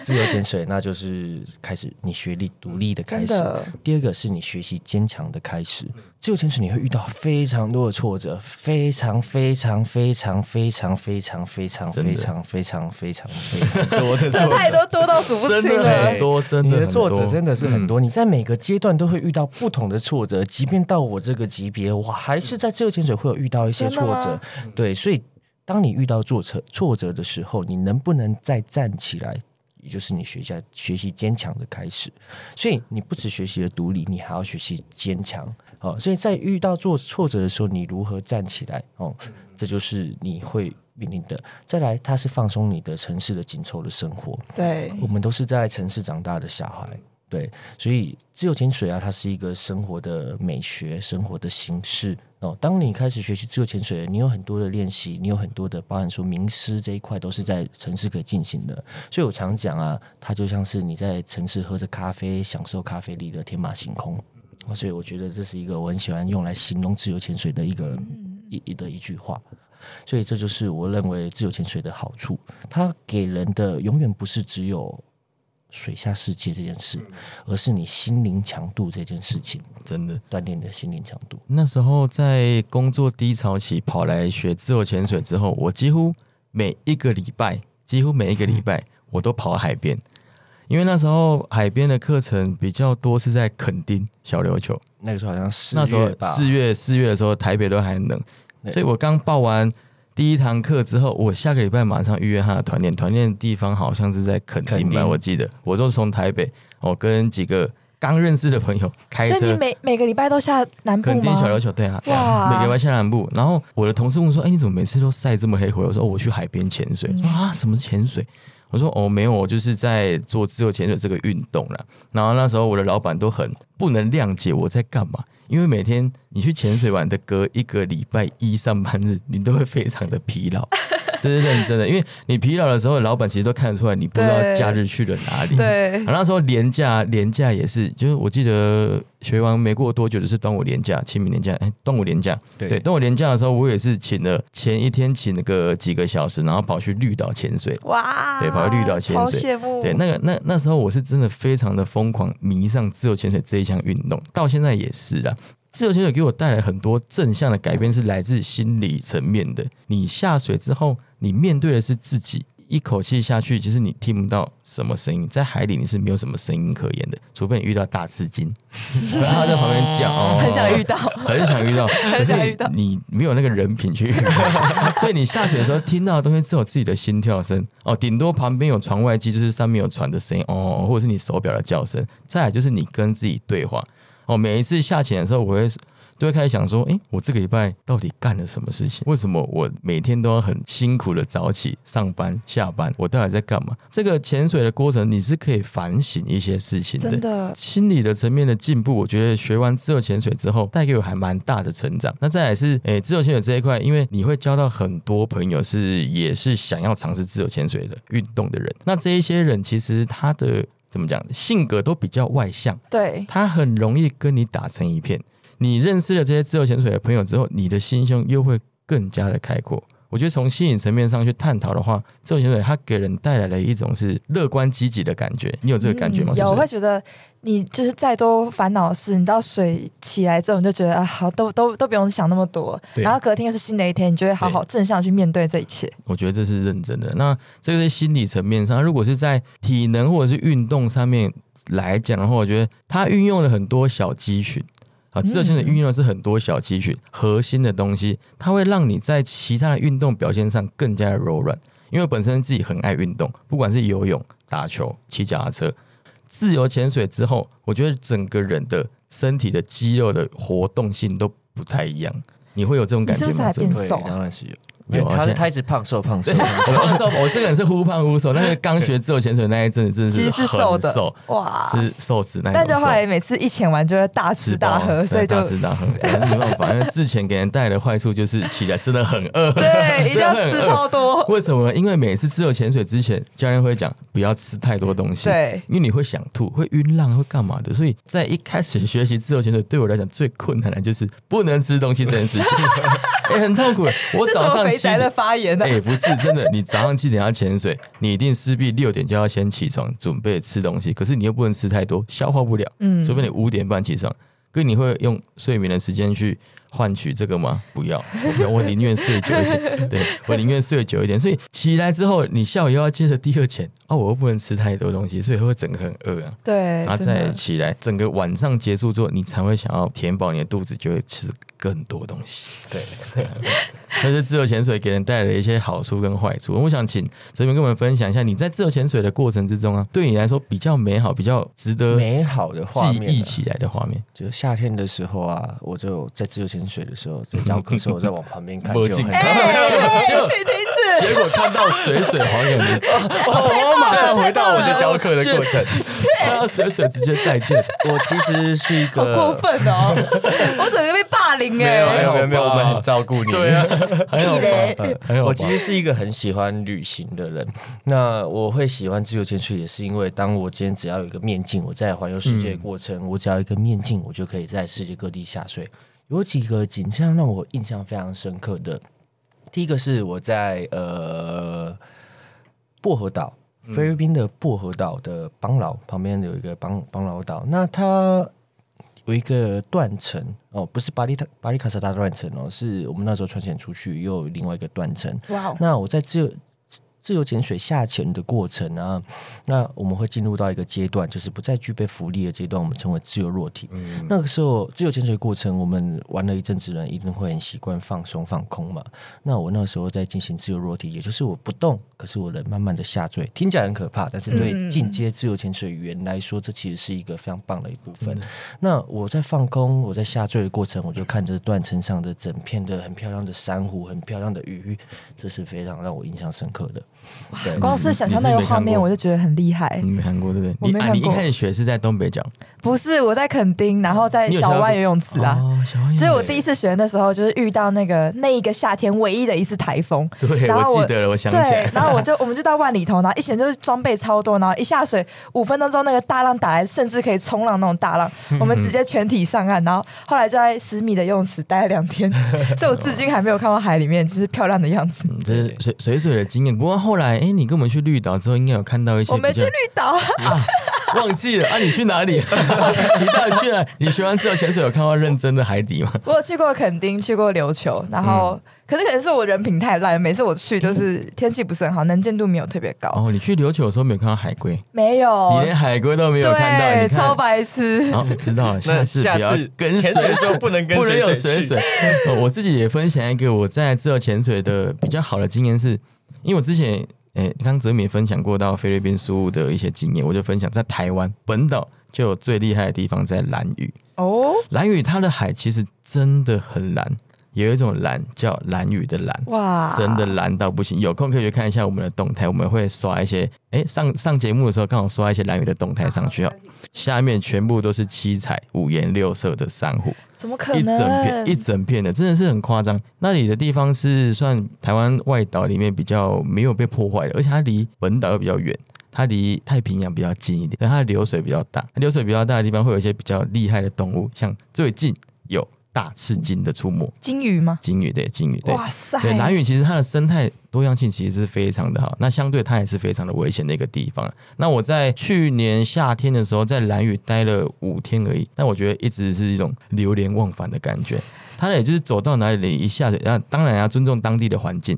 自由潜水，那就是开始你学历独立的开始。第二个是你学习坚强的开始。自由潜水你会遇到非常多的挫折，非常非常非常非常非常非常真的非常非常非常非常多的这挫折。太多多到数不清了很。多，真的你的挫折真的是很多，你在每个阶段都会遇到不同的挫折，即便到我这个级别，我还是在自由潜水会有遇到一些挫折。对，所以当你遇到挫折挫折的时候，你能不能再站起来？也就是你学下学习坚强的开始，所以你不只学习了独立，你还要学习坚强哦。所以在遇到挫挫折的时候，你如何站起来哦？这就是你会面临的。再来，它是放松你的城市的紧凑的生活，对，我们都是在城市长大的小孩，对，所以自由潜水啊，它是一个生活的美学，生活的形式哦。当你开始学习自由潜水，你有很多的练习，你有很多的，包含说名师这一块，都是在城市可以进行的。所以我常讲啊，它就像是你在城市喝着咖啡，享受咖啡里的天马行空。哦所以我觉得这是一个我很喜欢用来形容自由潜水的一个一一的一句话。所以这就是我认为自由潜水的好处，它给人的永远不是只有水下世界这件事，而是你心灵强度这件事情，真的。锻炼你的心灵强度。那时候在工作低潮期跑来学自由潜水之后，我几乎每一个礼拜，几乎每一个礼拜我都跑海边，因为那时候海边的课程比较多是在垦丁小琉球，那个时候好像四那时候月，四月四月的时候台北都还冷，所以我刚报完第一堂课之后，我下个礼拜马上预约他的团练，团练的地方好像是在垦丁吧，我记得，我就是从台北，我跟几个刚认识的朋友开所以你车。每每个礼拜都下南部垦丁小琉吗？球，对啊，哇每个礼拜下南部。然后我的同事问说：“哎、你怎么每次都晒这么黑回来？”我说：“哦，我去海边潜水。说啊，什么是潜水？我说：“哦，没有，我就是在做自由潜水这个运动了。”然后那时候我的老板都很不能谅解我在干嘛，因为每天你去潜水玩的隔一个礼拜一上班日，你都会非常的疲劳。这是认真的，因为你疲劳的时候，老板其实都看得出来你不知道假日去了哪里。对啊，，那时候廉价廉价也是，就是我记得学完没过多久就是端午廉价、清明廉价，哎，端午廉价，对对，端午廉价的时候，我也是请了前一天请了个几个小时，然后跑去绿岛潜水。哇，对跑去绿岛潜水羡慕。对，那个那那时候我是真的非常的疯狂迷上自由潜水这一项运动，到现在也是啦。自由潜水给我带来很多正向的改变，是来自心理层面的。你下水之后，你面对的是自己，一口气下去，其实你听不到什么声音，在海里你是没有什么声音可言的，除非你遇到大赤金，然后他在旁边叫，哦很想遇到，很想遇到，可想遇到是你没有那个人品去遇到，所以你下水的时候听到的东西只有自己的心跳声哦，顶多旁边有船外机，就是上面有船的声音哦，或者是你手表的叫声，再来就是你跟自己对话哦。每一次下潜的时候，我会就会开始想说，诶，我这个礼拜到底干了什么事情？为什么我每天都要很辛苦的早起上班下班？我到底在干嘛？这个潜水的过程，你是可以反省一些事情的。真的，心理的层面的进步，我觉得学完自由潜水之后，带给我还蛮大的成长。那再来是，诶，自由潜水这一块，因为你会交到很多朋友，是也是想要尝试自由潜水的运动的人。那这一些人其实他的怎么讲，性格都比较外向，对，他很容易跟你打成一片。你认识了这些自由潜水的朋友之后，你的心胸又会更加的开阔。我觉得从心理层面上去探讨的话，自由潜水它给人带来了一种是乐观积极的感觉。你有这个感觉吗？嗯有，我会觉得你就是再多烦恼的事，你到水起来之后，你就觉得啊，好，都都都不用想那么多。然后隔天又是新的一天，你就会好好正向去面对这一切。我觉得这是认真的。那这个是心理层面上，如果是在体能或者是运动上面来讲的话，我觉得它运用了很多小肌群。啊，自由潜水运用的是很多小肌群核心的东西，它会让你在其他的运动表现上更加的柔软。因为本身自己很爱运动，不管是游泳、打球、骑脚踏车，自由潜水之后，我觉得整个人的身体的肌肉的活动性都不太一样。你会有这种感觉吗？你是不是还变会瘦啊当然是有。他有啊现在他一直胖瘦胖瘦，，胖瘦我这个人是忽胖忽瘦，但是刚学自由潜水那一阵子真的其实是很瘦的瘦，哇！是瘦子那但就。后来每次一潜完就会大吃大喝，所以就大吃大喝，没办法，因为之前给人带来的坏处就是起来真的很饿，对 一定要吃超多。为什么呢？因为每次自由潜水之前，教练会讲不要吃太多东西，对，因为你会想吐、会晕浪、会干嘛的。所以在一开始学习自由潜水，对我来讲最困难的就是不能吃东西这件事情，也、很痛苦。我早上宅的点，发言呢哎、？不是真的，你早上七点要潜水，你一定势必六点就要先起床准备吃东西，可是你又不能吃太多，消化不了。嗯除非你五点半起床，可是你会用睡眠的时间去换取这个吗？不要，我不要，我宁愿睡久一点。对我宁愿睡久一点。所以起来之后，你下午又要接着第二潜，哦，我又不能吃太多东西，所以会整个很饿啊。对，然后再起来，整个晚上结束之后，你才会想要填饱你的肚子，就会吃更多东西。对，可是自由潜水给人带来的一些好处跟坏处。我想请泽明跟我们分享一下，你在自由潜水的过程之中啊，对你来说比较美好、比较值得美好的画记面啊。忆起来的画面。就夏天的时候啊，我就在自由潜水的时候，在教课的时候，我在往旁边看，就很没劲哎，结果看到水水黄永明，我马上回到我的教课的过程。看到水水直接再见。我其实是一个过，分哦！我整个被霸凌没有没哎！有没有没有，我们很照顾你。对啊，还有屁嘞吧，还有我其实是一个很喜欢旅行的人。那我会喜欢自由潜水，也是因为当我今天只要有一个面镜，我在环游世界的过程，我只要一个面镜，我就可以在世界各地下水。有几个景象让我印象非常深刻的，第一个是我在呃薄荷岛。菲律宾的薄荷岛的邦劳旁边有一个邦邦劳岛，那它有一个断层哦，不是巴黎塔巴黎卡萨达断层哦，是我们那时候穿潜出去又有另外一个断层。哇哦，那我在自由自由潜水下潜的过程啊，那我们会进入到一个阶段，就是不再具备浮力的阶段，我们称为自由落体。那个时候自由潜水过程，我们玩了一阵子，人一定会很习惯放松放空嘛。那我那个时候在进行自由落体，也就是我不动，可是我人慢慢的下坠，听起来很可怕，但是对嗯进阶自由潜水员来说，这其实是一个非常棒的一部分。那我在放空，我在下坠的过程，我就看着断层上的整片的很漂亮的珊瑚，很漂亮的鱼，这是非常让我印象深刻的。对，光是想象那个画面，我就觉得很厉害。你没看过对不对？你啊，我没看过你一开始学是在东北角不是我在垦丁，然后在小湾游泳池啊。哦，所以我第一次学的时候，就是遇到那个那一个夏天唯一的一次台风。对然后我我记得了，我想起来对，，然后我就 我们就到万里头，然后一潜就是装备超多，然后一下水五分钟之后，那个大浪打来，甚至可以冲浪那种大浪，我们直接全体上岸，然后后来就在十米的游泳池待了两天，所以我至今还没有看到海里面就是漂亮的样子。嗯这是水水水的经验。不过后来，哎，你跟我们去绿岛之后，应该有看到一些我没去绿岛，忘记了啊？你去哪里？你到底去了？你学完自由潜水有看到认真的海底吗？我有去过垦丁，去过琉球，然后、嗯可是可能是我人品太烂，每次我去就是天气不是很好，能见度没有特别高，哦，你去琉球的时候没有看到海龟，没有，你连海龟都没有看到，对，你看超白痴。好，知道了，下那次不要下次跟潜水的时候水不能跟不能有水水我自己也分享一个我在自由潜水的比较好的经验是，因为我之前诶，刚刚泽敏分享过到菲律宾苏务的一些经验，我就分享在台湾本岛就有最厉害的地方在蓝屿。哦，蓝屿它的海其实真的很蓝，有一种蓝叫蓝屿的蓝。哇，真的蓝到不行，有空可以去看一下我们的动态，我们会刷一些，哎，上上节目的时候刚好刷一些蓝屿的动态上去哦。下面全部都是七彩五颜六色的珊瑚，怎么可能一整？片一整片的，真的是很夸张。那里的地方是算台湾外岛里面比较没有被破坏的，而且它离本岛又比较远，它离太平洋比较近一点，但它的流水比较大。流水比较大的地方会有一些比较厉害的动物，像最近有大赤金的出没，金鱼吗？金鱼对金鱼对。哇塞，对，蓝屿其实它的生态多样性其实是非常的好，那相对它也是非常的危险的一个地方。那我在去年夏天的时候在蓝屿待了五天而已，但我觉得一直是一种流连忘返的感觉。它也就是走到哪里一下水，要当然要尊重当地的环境，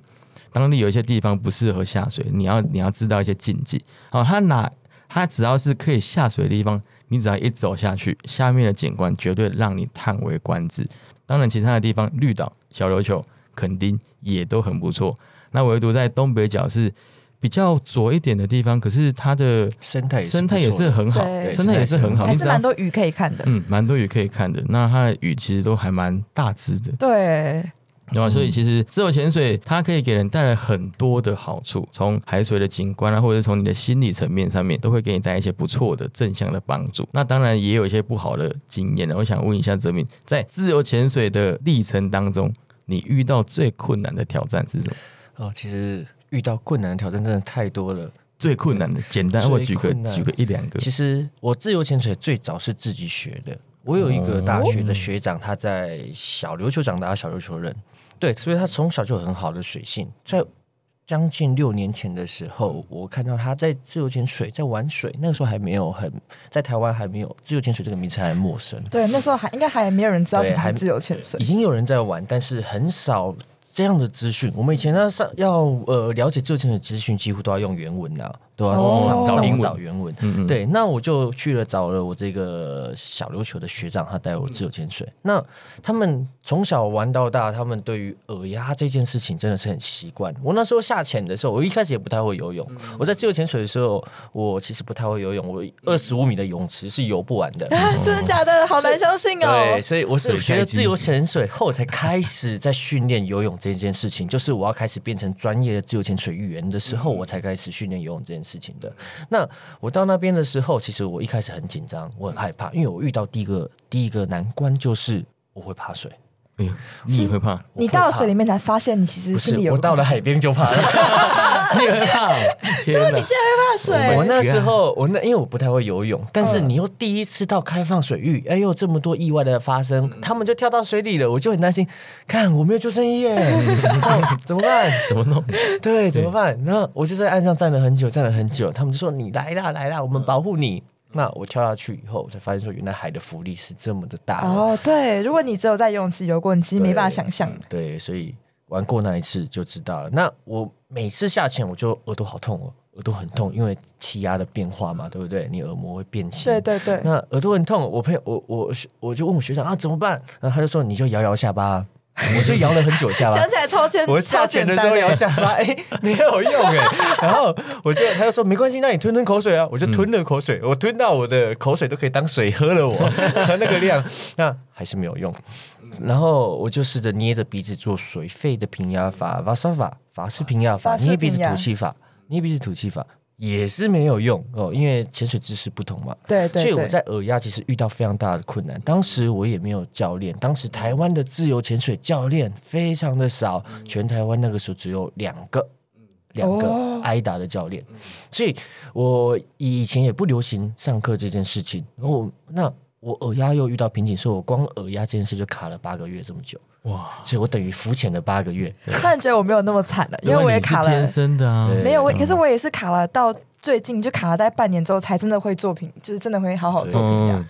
当地有一些地方不适合下水，你要你要知道一些禁忌。好，它哪它只要是可以下水的地方，你只要一走下去，下面的景观绝对让你叹为观止。当然，其他的地方绿岛、小琉球、垦丁也都很不错。那唯独在东北角是比较左一点的地方，可是它的生态也是生态也是很好，生态也是很好。还是蛮多鱼可以看的。嗯，蛮多鱼可以看的。那它的鱼其实都还蛮大只的，对，对吧？所以其实自由潜水它可以给人带来很多的好处，从海水的景观啊，或者是从你的心理层面上面，都会给你带来一些不错的正向的帮助。那当然也有一些不好的经验的。我想问一下泽明，在自由潜水的历程当中，你遇到最困难的挑战是什么？哦，其实遇到困难的挑战真的太多了。最困难的，简单，我举个举个一两个。其实我自由潜水最早是自己学的。我有一个大学的学长，他在小琉球长大，小琉球人，对，所以他从小就有很好的水性。在将近六年前的时候，我看到他在自由潜水，在玩水，那个时候还没有很在台湾还没有自由潜水这个名词还陌生，对，那时候还应该还没有人知道还什么是自由潜水已。经有人在玩，但是很少。这样的资讯，我们以前呢上要呃了解自由潜水资讯，几乎都要用原文啊，都要哦上找英文找原文。嗯嗯，对，那我就去了找了我这个小琉球的学长，他带我自由潜水。那他们从小玩到大，他们对于耳压这件事情真的是很习惯。我那时候下潜的时候，我一开始也不太会游泳。我在自由潜水的时候，我其实不太会游泳，我二十五米的泳池是游不完的。啊，真的假的？好难相信哦对，！所以我是学了 自由潜水后才开始在训练游泳这件事情，就是我要开始变成专业的自由潜水员的时候，我才开始训练游泳这件事情的。那我到那边的时候，其实我一开始很紧张，我很害怕，因为我遇到第一个第一个难关就是我会怕水。哎呦，你也会怕？你到了水里面才发现，你其实是心里，有我到了海边就怕了。你也会怕？天哪！你竟然会怕水？我那时候，我那因为我不太会游泳，但是你又第一次到开放水域，哎呦，这么多意外的发生，他们就跳到水里了，我就很担心，看我没有救生衣耶，哦怎么办？怎么弄？对，怎么办？然后我就在岸上站了很久，站了很久，他们就说你来啦，来啦，我们保护你。那我跳下去以后，我才发现说，原来海的浮力是这么的大。哦，对，如果你只有在游泳池游过，你其实没办法想象。对，所以玩过那一次就知道了。那我每次下潜，我就耳朵好痛哦，耳朵很痛，因为气压的变化嘛，对不对？你耳膜会变形。对对对，那耳朵很痛，我朋友我我我就问我学长啊怎么办？然后他就说你就摇摇下巴，我就摇了很久下巴。讲。起来超简，我下潜的时候摇下巴，哎、没有用哎、然后我就他就说没关系，那你吞吞口水啊，我就吞了口水，我吞到我的口水都可以当水喝了我，那个量，那还是没有用。然后我就试着捏着鼻子做水肺的平压法，瓦沙法法式平压。法，捏鼻子吐气法，捏鼻子吐气法也是没有用哦，因为潜水知识不同嘛。对对对，所以我在耳压其实遇到非常大的困难。当时我也没有教练，当时台湾的自由潜水教练非常的少，全台湾那个时候只有两个。两个哦挨打的教练，所以我以前也不流行上课这件事情。然后那我耳压又遇到瓶颈，所以我光耳压这件事就卡了八个月这么久。哇，所以我等于浮潜了八个月。突然觉得我没有那么惨了，因为我也卡了，生的啊，没有我，可是我也是卡了到最近就卡了大概半年之后，才真的会作品，就是真的会好好做评价嗯。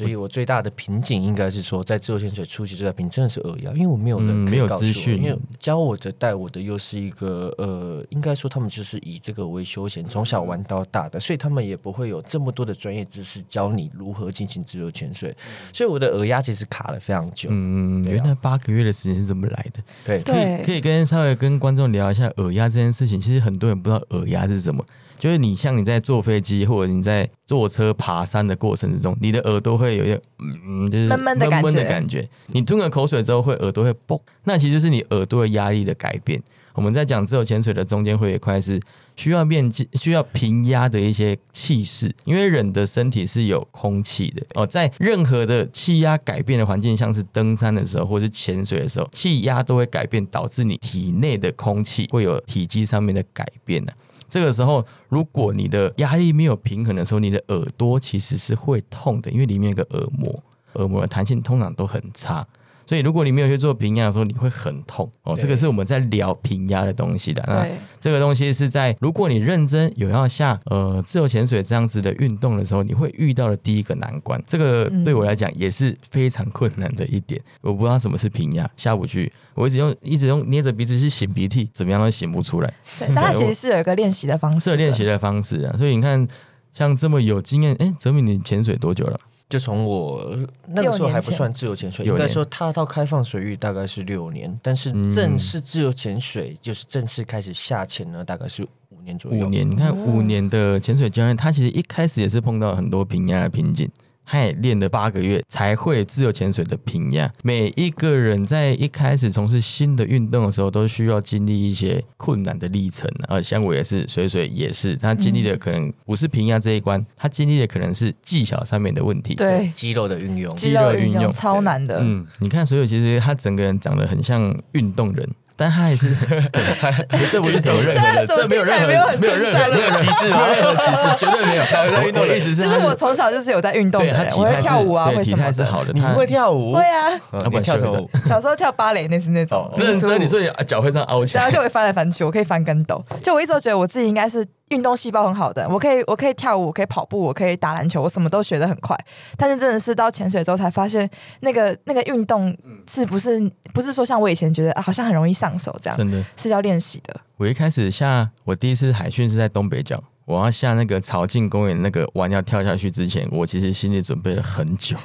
所以我最大的瓶颈应该是说，在自由潜水初期最大瓶颈真的是耳压，因为我没有人嗯没有资讯因为教我的带我的又是一个呃，应该说他们就是以这个为休闲，从小玩到大的，所以他们也不会有这么多的专业知识教你如何进行自由潜水，所以我的耳压其实卡了非常久。嗯，原来八个月的时间是这么来的。对可以可以跟稍微跟观众聊一下耳压这件事情。其实很多人不知道耳压是什么。就是你像你在坐飞机或者你在坐车爬山的过程之中，你的耳朵会有一个嗯，就是闷闷的感觉。你吞了口水之后，会耳朵会嘣，那其实就是你耳朵的压力的改变。我们在讲自由潜水的中间会有一块是需要面积、需要平压的一些气势，因为人的身体是有空气的哦，在任何的气压改变的环境，像是登山的时候或是潜水的时候，气压都会改变，导致你体内的空气会有体积上面的改变的。这个时候，如果你的压力没有平衡的时候，你的耳朵其实是会痛的，因为里面有个耳膜，耳膜的弹性通常都很差。所以，如果你没有去做平压的时候，你会很痛哦。对这个是我们在聊平压的东西的。那对，这个东西是在如果你认真有要下呃自由潜水这样子的运动的时候，你会遇到的第一个难关。这个对我来讲也是非常困难的一点。我不知道什么是平压，下不去。我一直用一直用捏着鼻子去擤鼻涕，怎么样都擤不出来。对，但它其实是有一个练习的方式的，是有练习的方式啊。所以你看，像这么有经验，哎，泽敏，你潜水多久了？就从我那个时候还不算自由潜水，应该说踏到开放水域大概是六年，但是嗯正式自由潜水就是正式开始下潜呢，大概是五年左右。五年，你看五年的潜水教练，他其实一开始也是碰到很多平压的瓶颈，他也练了八个月才会自由潜水的平压。每一个人在一开始从事新的运动的时候，都需要经历一些困难的历程啊。像我也是，水水也是，他经历的可能不是平压这一关，他经历的可能是技巧上面的问题。对肌肉的运用，肌肉运用肌肉运用超难的，嗯，你看水水其实他整个人长得很像运动人。但他也是，对这不是什么任何的，这这没有任何没有很没有任何称赞任何歧视，没有任何歧视，绝对没有。我的意思是，就是我从小就是有在运动的我会跳舞啊，会什么是好的，你会跳舞？会啊，呃，要不然你跳什么舞？小时候跳芭蕾那是那种哦认真，你说。说你脚会这样凹起来，然后就会翻来翻去，我可以翻跟斗。就我一直都觉得我自己应该是运动细胞很好的，我可以我可以跳舞，我可以跑步，我可以打篮球，我什么都学得很快。但是真的是到潜水之后才发现，那个那个运动是不是不是说像我以前觉得啊，好像很容易上手这样，真的。是要练习的。我一开始下我第一次海训是在东北角，我要下那个潮境公园那个弯要跳下去之前，我其实心里准备了很久。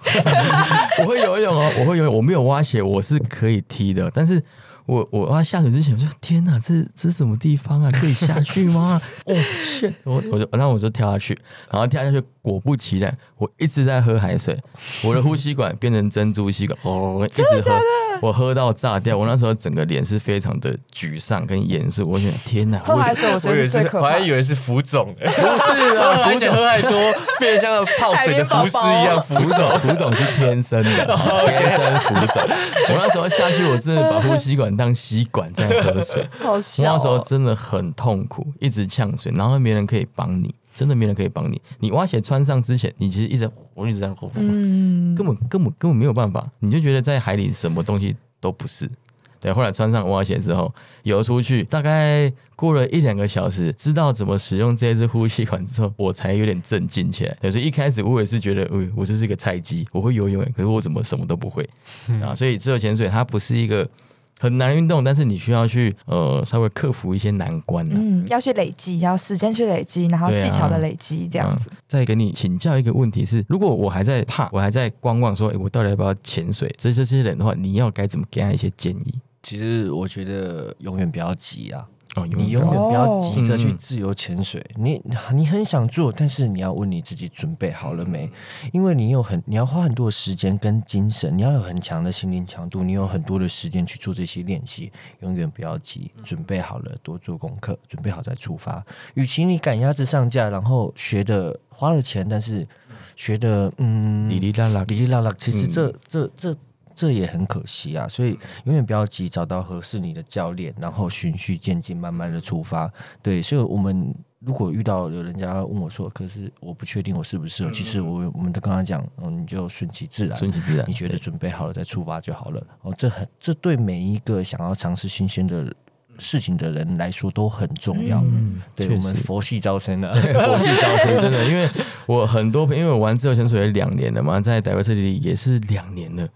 我会游泳哦，我会游泳，我没有蛙鞋，我是可以踢的，但是。我我要下水之前，我说天哪，这这是什么地方啊？可以下去吗？哦、shit！我我就那我就跳下去，然后跳下去，果不其然，我一直在喝海水，我的呼吸管变成珍珠吸管，哦，一直喝，我喝到炸掉。我那时候整个脸是非常的沮丧跟严肃，我想天哪，喝为什海水我觉得我以为是，最可怕。我还以为是浮肿，不是啊 浮肿喝太多，变得像个泡水的浮尸一样浮浮肿。浮肿是天生的，天生浮肿。我那时候下去，我真的把呼吸管当吸管在喝水。我好笑、那时候哦，真的很痛苦，一直呛水，然后没人可以帮你，真的没人可以帮你。你蛙鞋穿上之前，你其实一直我一直在呼呼，嗯，根本根本根本没有办法，你就觉得在海里什么东西都不是。对，后来穿上蛙鞋之后游出去，大概过了一两个小时，知道怎么使用这一支呼吸管之后，我才有点镇静起来。对，所以一开始我也是觉得，呃，我就是一个菜鸡，我会游泳，可是我怎么什么都不会啊？所以自由潜水它不是一个很难的运动，但是你需要去呃稍微克服一些难关啊、嗯，要去累积，要时间去累积，然后技巧的累积，这样子。嗯再给你请教一个问题是，如果我还在怕，我还在观望，说，诶我到底要不要潜水？这这些人的话，你要该怎么给他一些建议？其实我觉得永远不要急啊，哦，你永远不要急着去嗯自由潜水。你你很想做，但是你要问你自己准备好了没？因为你有很你要花很多的时间跟精神，你要有很强的心灵强度，你有很多的时间去做这些练习。永远不要急，准备好了多做功课，准备好再出发。与其你赶鸭子上架，然后学的花了钱，但是学的嗯哩哩啦啦，哩哩啦啦，其实嗯这、这这这也很可惜啊，所以永远不要急，找到合适你的教练，然后循序渐进，慢慢的出发。对，所以我们如果遇到有人家问我说，可是我不确定我适不适合，其实我我们都跟他讲，嗯，你就顺其自然，顺其自然你觉得准备好了再出发就好了。哦，这很这对每一个想要尝试新鲜的事情的人来说都很重要。嗯，对。我们佛系招生的、佛系招生真的，因为我很多朋友，因为我玩自由潜水也两年了嘛，在 diversity 也是两年了，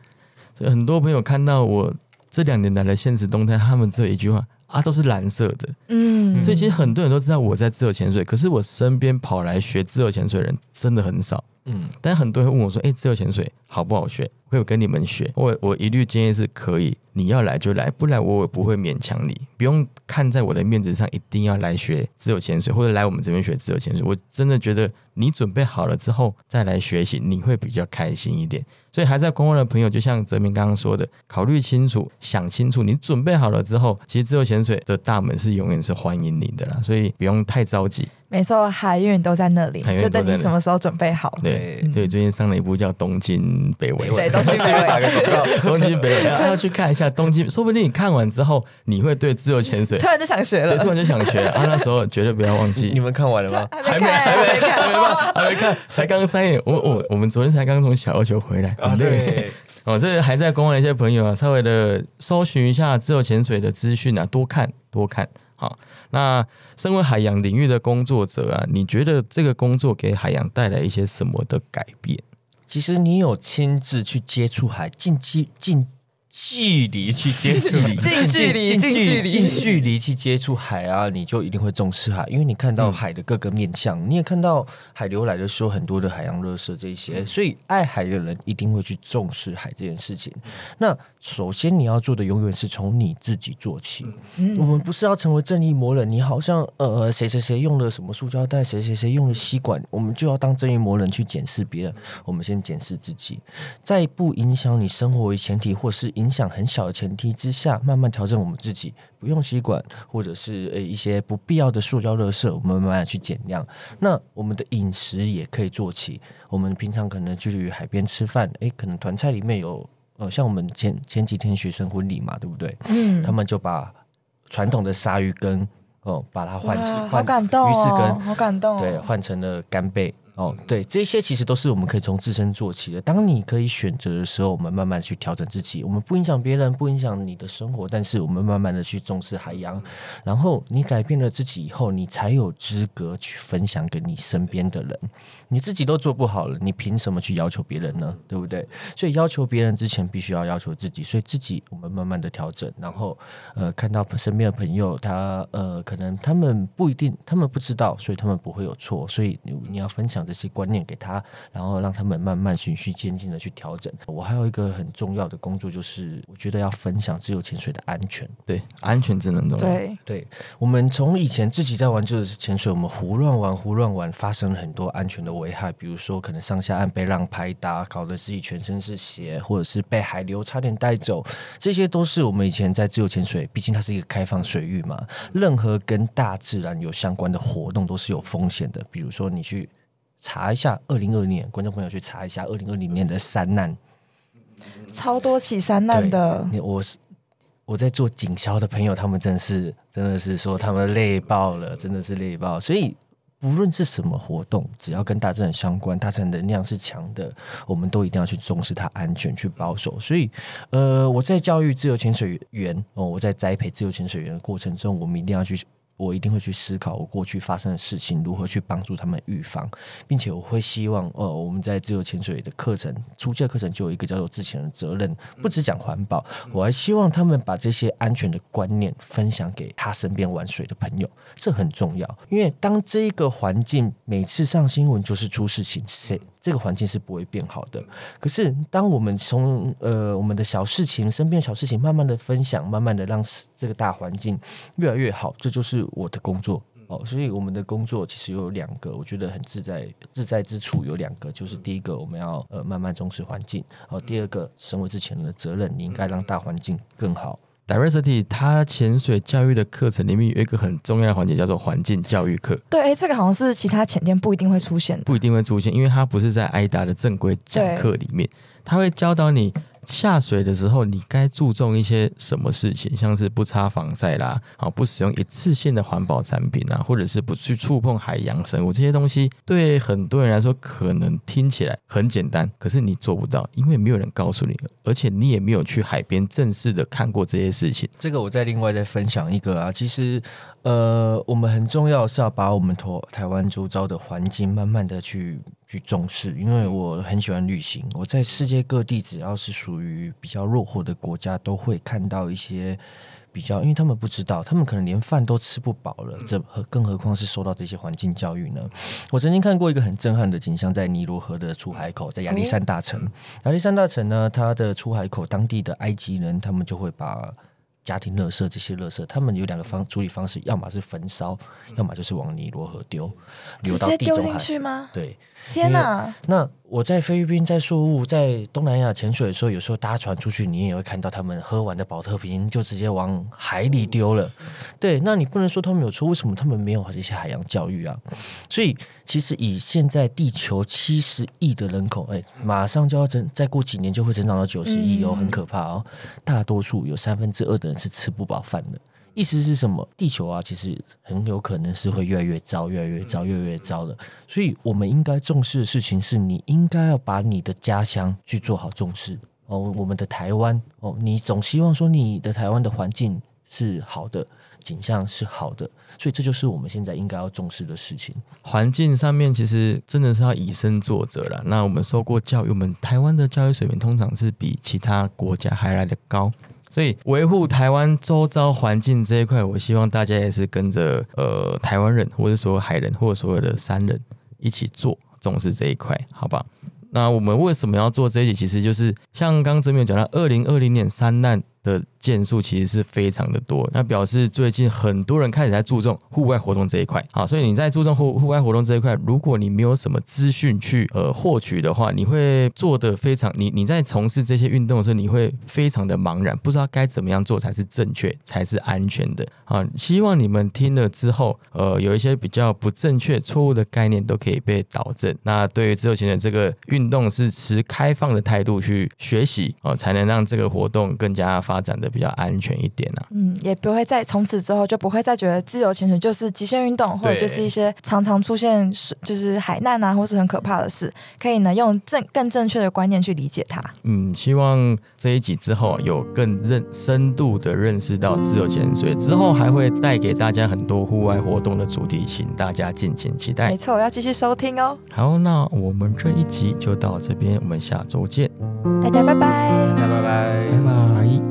所以很多朋友看到我这两年来的现实动态，他们只有一句话啊，都是蓝色的。嗯，所以其实很多人都知道我在自由潜水，可是我身边跑来学自由潜水的人真的很少。嗯，但很多人问我说：“哎、自由潜水好不好学？”会跟你们学，我我一律建议是可以，你要来就来，不来我也不会勉强你，不用看在我的面子上一定要来学自由潜水或者来我们这边学自由潜水。我真的觉得你准备好了之后再来学习，你会比较开心一点。所以还在观望的朋友，就像泽明刚刚说的，考虑清楚、想清楚，你准备好了之后，其实自由潜水的大门是永远是欢迎你的啦，所以不用太着急。没错，海运都在那里就等你什么时候准备好。对，所以最近上了一部叫《东京北纬》，对，东京北纬。打个广告。东京北纬，要 要去看一下东京，说不定你看完之后，你会对自由潜水突，然就想学了对，了，突然就想学啊。那时候绝对不要忘记你。们看完了吗？还没看，还没看，还没看，还没看，才刚三点。我我我们昨天才刚从小琉球回来，啊，很累。对，哦，这还在公望的一些朋友啊，稍微的搜寻一下自由潜水的资讯啊，多看多看。好，那身为海洋领域的工作者啊，你觉得这个工作给海洋带来一些什么的改变？其实你有亲自去接触海，近期近距离去接触，近距离近近距离。近距离去接触海啊，你就一定会重视海，因为你看到海的各个面向，你也看到海流来的时候很多的海洋垃圾这些，所以爱海的人一定会去重视海这件事情。那首先你要做的永远是从你自己做起，我们不是要成为正义魔人，你好像呃谁谁谁用了什么塑胶袋，谁谁谁用了吸管，我们就要当正义魔人去检视别人。我们先检视自己，在不影响你生活为前提，或是影响很小的前提之下，慢慢调整我们自己，不用吸管，或者是呃一些不必要的塑胶垃圾，我们慢慢去减量。那我们的饮食也可以做起，我们平常可能去海边吃饭，诶，可能团菜里面有呃，像我们前前几天学生婚礼嘛，对不对？嗯，他们就把传统的鲨鱼羹哦，把它换成换感动鱼翅哦，羹，好感动哦。对，换成了干贝。哦，对，这些其实都是我们可以从自身做起的。当你可以选择的时候，我们慢慢去调整自己，我们不影响别人，不影响你的生活，但是我们慢慢的去重视海洋。然后你改变了自己以后，你才有资格去分享给你身边的人。你自己都做不好了，你凭什么去要求别人呢？对不对？所以要求别人之前，必须要要求自己。所以自己我们慢慢的调整，然后呃，看到身边的朋友，他呃，可能他们不一定，他们不知道，所以他们不会有错。所以你你要分享这些观念给他，然后让他们慢慢循序渐进的去调整。我还有一个很重要的工作，就是我觉得要分享自由潜水的安全。对，安全真的很重要。对，对我们从以前自己在玩自由潜水，我们胡乱玩胡乱玩，发生了很多安全的危害，比如说可能上下岸被浪拍打，搞得自己全身是血，或者是被海流差点带走，这些都是我们以前在自由潜水，毕竟它是一个开放水域嘛，任何跟大自然有相关的活动都是有风险的，比如说你去。查一下二零二年，观众朋友去查一下二零二零年的山难，超多起山难的，你我是我在做警消的朋友，他们真的是真的是说他们累爆了，真的是累爆。所以不论是什么活动，只要跟大自然相关，大自然能量是强的，我们都一定要去重视它安全，去保守。所以，呃，我在教育自由潜水员哦，我在栽培自由潜水员的过程中，我们一定要去。我一定会去思考我过去发生的事情，如何去帮助他们预防，并且我会希望，呃，我们在自由潜水的课程初阶课程就有一个叫做自潜的责任，不只讲环保，我还希望他们把这些安全的观念分享给他身边玩水的朋友，这很重要。因为当这一个环境每次上新闻就是出事情，谁这个环境是不会变好的。可是当我们从呃我们的小事情、身边小事情慢慢的分享，慢慢的让这个大环境越来越好，这就是我的工作。哦，所以我们的工作其实有两个，我觉得很自在自在之处有两个，就是第一个我们要呃慢慢重视环境，哦，第二个身为之前人的责任，你应该让大环境更好。Diversity 它潜水教育的课程里面有一个很重要的环节，叫做环境教育课，对，哎，这个好像是其他潜店不一定会出现的。不一定会出现，因为它不是在挨达的正规讲课里面，它会教导你下水的时候你该注重一些什么事情，像是不擦防晒啦，啊，不使用一次性的环保产品啊，或者是不去触碰海洋生物这些东西，对很多人来说可能听起来很简单，可是你做不到，因为没有人告诉你，而且你也没有去海边正式的看过这些事情。这个我再另外再分享一个啊，其实呃，我们很重要是要把我们台台湾周遭的环境慢慢的去去重视，因为我很喜欢旅行，我在世界各地只要是属于比较落后的国家，都会看到一些。比比较，因为他们不知道，他们可能连饭都吃不饱了，这何更何况是受到这些环境教育呢？我曾经看过一个很震撼的景象，在尼罗河的出海口，在亚历山大城。亚历山大城呢，它的出海口，当地的埃及人他们就会把家庭垃圾这些垃圾，他们有两个方处理方式，要么是焚烧，要么就是往尼罗河丢，流到地中海。去吗？对，天哪！那我在菲律宾、在宿务、在东南亚潜水的时候，有时候搭船出去，你也会看到他们喝完的保特瓶就直接往海里丢了。对，那你不能说他们有错，为什么他们没有这些海洋教育啊？所以，其实以现在地球七十亿的人口，哎，马上就要增，再过几年就会增长到九十亿哦，嗯很可怕哦。大多数有三分之二的人是吃不饱饭的。意思是什么？地球啊，其实很有可能是会越来越糟、越来越糟、越来越糟的。所以，我们应该重视的事情是，你应该要把你的家乡去做好重视哦。我们的台湾哦，你总希望说你的台湾的环境是好的，景象是好的，所以这就是我们现在应该要重视的事情。环境上面其实真的是要以身作则了。那我们受过教育，我们台湾的教育水平通常是比其他国家还来的高。所以维护台湾周遭环境这一块，我希望大家也是跟着呃台湾人，或者所有海人，或者所有的山人一起做，重视这一块，好吧？那我们为什么要做这一集？其实就是像刚刚泽明讲到，二零二零年三难的件数其实是非常的多，那表示最近很多人开始在注重户外活动这一块。好，所以你在注重户户外活动这一块，如果你没有什么资讯去呃获取的话，你会做的非常你你在从事这些运动的时候，你会非常的茫然，不知道该怎么样做才是正确，才是安全的啊。希望你们听了之后，呃，有一些比较不正确、错误的概念都可以被导正。那对于自由潜水这个运动是持开放的态度去学习哦、才能让这个活动更加发展的比较安全一点啊。嗯，也不会再从此之后就不会再觉得自由潜水就是极限运动，或者就是一些常常出现就是海难啊，或是很可怕的事，可以呢用正更正确的观念去理解它。嗯，希望这一集之后啊有更认深度的认识到自由潜水，之后还会带给大家很多户外活动的主题，请大家敬请期待没。错，我要继续收听哦，好，那我们这一集就到这边，我们下周见，大家拜拜。大家拜拜拜拜。